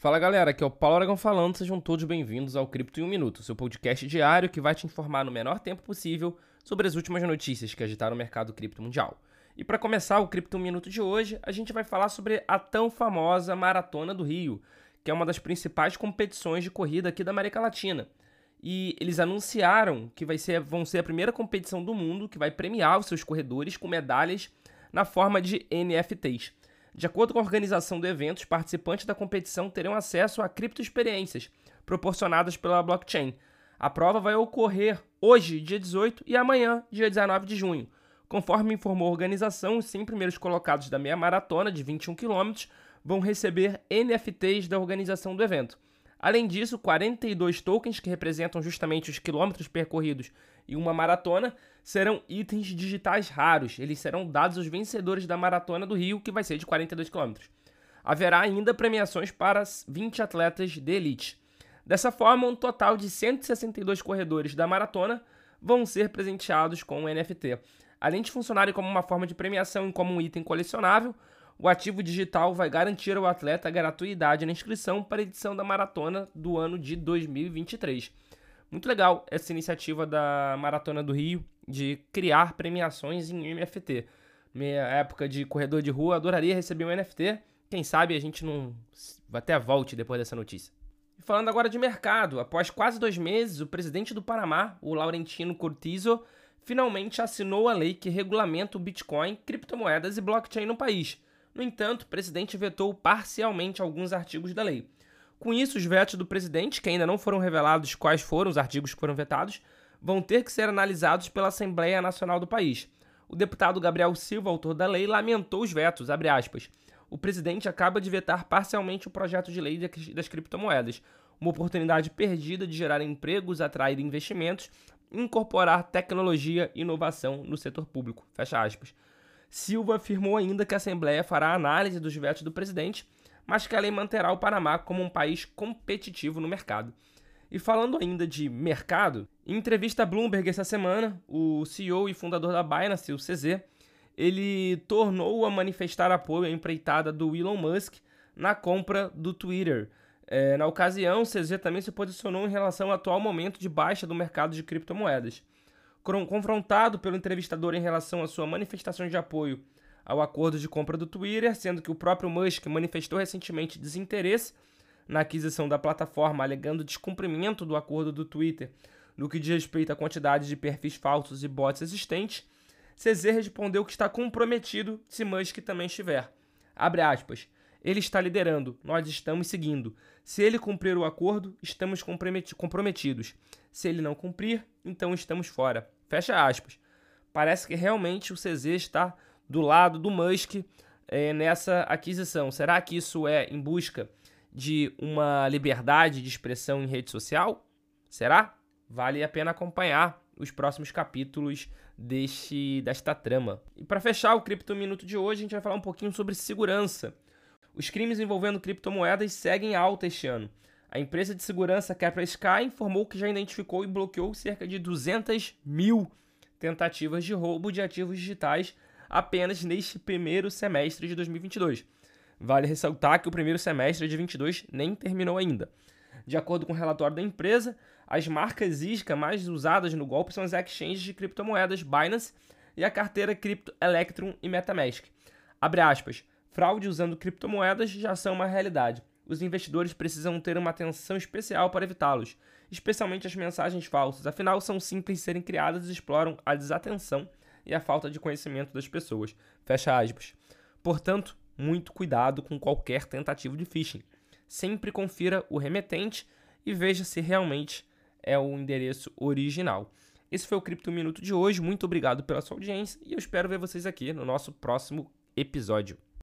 Fala galera, aqui é o Paulo Aragão falando, sejam todos bem-vindos ao Cripto em um Minuto, seu podcast diário que vai te informar no menor tempo possível sobre as últimas notícias que agitaram o mercado cripto mundial. E para começar o Cripto em um Minuto de hoje, a gente vai falar sobre a tão famosa Maratona do Rio, que é uma das principais competições de corrida aqui da América Latina. E eles anunciaram que vai ser, vão ser a primeira competição do mundo que vai premiar os seus corredores com medalhas na forma de NFTs. De acordo com a organização do evento, os participantes da competição terão acesso a criptoexperiências proporcionadas pela blockchain. A prova vai ocorrer hoje, dia 18, e amanhã, dia 19 de junho. Conforme informou a organização, os 100 primeiros colocados da meia maratona de 21 km vão receber NFTs da organização do evento. Além disso, 42 tokens, que representam justamente os quilômetros percorridos em uma maratona, serão itens digitais raros. Eles serão dados aos vencedores da Maratona do Rio, que vai ser de 42 quilômetros. Haverá ainda premiações para 20 atletas de elite. Dessa forma, um total de 162 corredores da maratona vão ser presenteados com o NFT. Além de funcionarem como uma forma de premiação e como um item colecionável, o ativo digital vai garantir ao atleta gratuidade na inscrição para a edição da maratona do ano de 2023. Muito legal essa iniciativa da Maratona do Rio de criar premiações em NFT. Minha época de corredor de rua, adoraria receber um NFT. Quem sabe a gente não até volte depois dessa notícia. Falando agora de mercado, após quase dois meses, o presidente do Panamá, o Laurentino Cortizo, finalmente assinou a lei que regulamenta o Bitcoin, criptomoedas e blockchain no país. No entanto, o presidente vetou parcialmente alguns artigos da lei. Com isso, os vetos do presidente, que ainda não foram revelados quais foram os artigos que foram vetados, vão ter que ser analisados pela Assembleia Nacional do país. O deputado Gabriel Silva, autor da lei, lamentou os vetos, O presidente acaba de vetar parcialmente o projeto de lei das criptomoedas, uma oportunidade perdida de gerar empregos, atrair investimentos incorporar tecnologia e inovação no setor público. Fecha aspas. Silva afirmou ainda que a Assembleia fará análise dos vetos do presidente, mas que a lei manterá o Panamá como um país competitivo no mercado. E falando ainda de mercado, em entrevista a Bloomberg essa semana, o CEO e fundador da Binance, o CZ, ele tornou a manifestar apoio à empreitada do Elon Musk na compra do Twitter. É, na ocasião, o CZ também se posicionou em relação ao atual momento de baixa do mercado de criptomoedas. Confrontado pelo entrevistador em relação à sua manifestação de apoio ao acordo de compra do Twitter, sendo que o próprio Musk manifestou recentemente desinteresse na aquisição da plataforma, alegando descumprimento do acordo do Twitter no que diz respeito à quantidade de perfis falsos e bots existentes, CZ respondeu que está comprometido se Musk também estiver. Abre aspas. Ele está liderando, nós estamos seguindo. Se ele cumprir o acordo, estamos comprometidos. Se ele não cumprir, então estamos fora. Fecha aspas. Parece que realmente o CZ está do lado do Musk é, nessa aquisição. Será que isso é em busca de uma liberdade de expressão em rede social? Será? Vale a pena acompanhar os próximos capítulos deste, desta trama. E para fechar o Cripto Minuto de hoje, a gente vai falar um pouquinho sobre segurança. Os crimes envolvendo criptomoedas seguem alta este ano. A empresa de segurança Capra Sky informou que já identificou e bloqueou cerca de 200 mil tentativas de roubo de ativos digitais apenas neste primeiro semestre de 2022. Vale ressaltar que o primeiro semestre de 2022 nem terminou ainda. De acordo com o relatório da empresa, as marcas isca mais usadas no golpe são as exchanges de criptomoedas Binance e a carteira Crypto Electrum e MetaMask. Abre aspas, fraude usando criptomoedas já são uma realidade os investidores precisam ter uma atenção especial para evitá-los, especialmente as mensagens falsas, afinal são simples de serem criadas e exploram a desatenção e a falta de conhecimento das pessoas. Fecha aspas. Portanto, muito cuidado com qualquer tentativa de phishing. Sempre confira o remetente e veja se realmente é o endereço original. Esse foi o Cripto Minuto de hoje. Muito obrigado pela sua audiência e eu espero ver vocês aqui no nosso próximo episódio.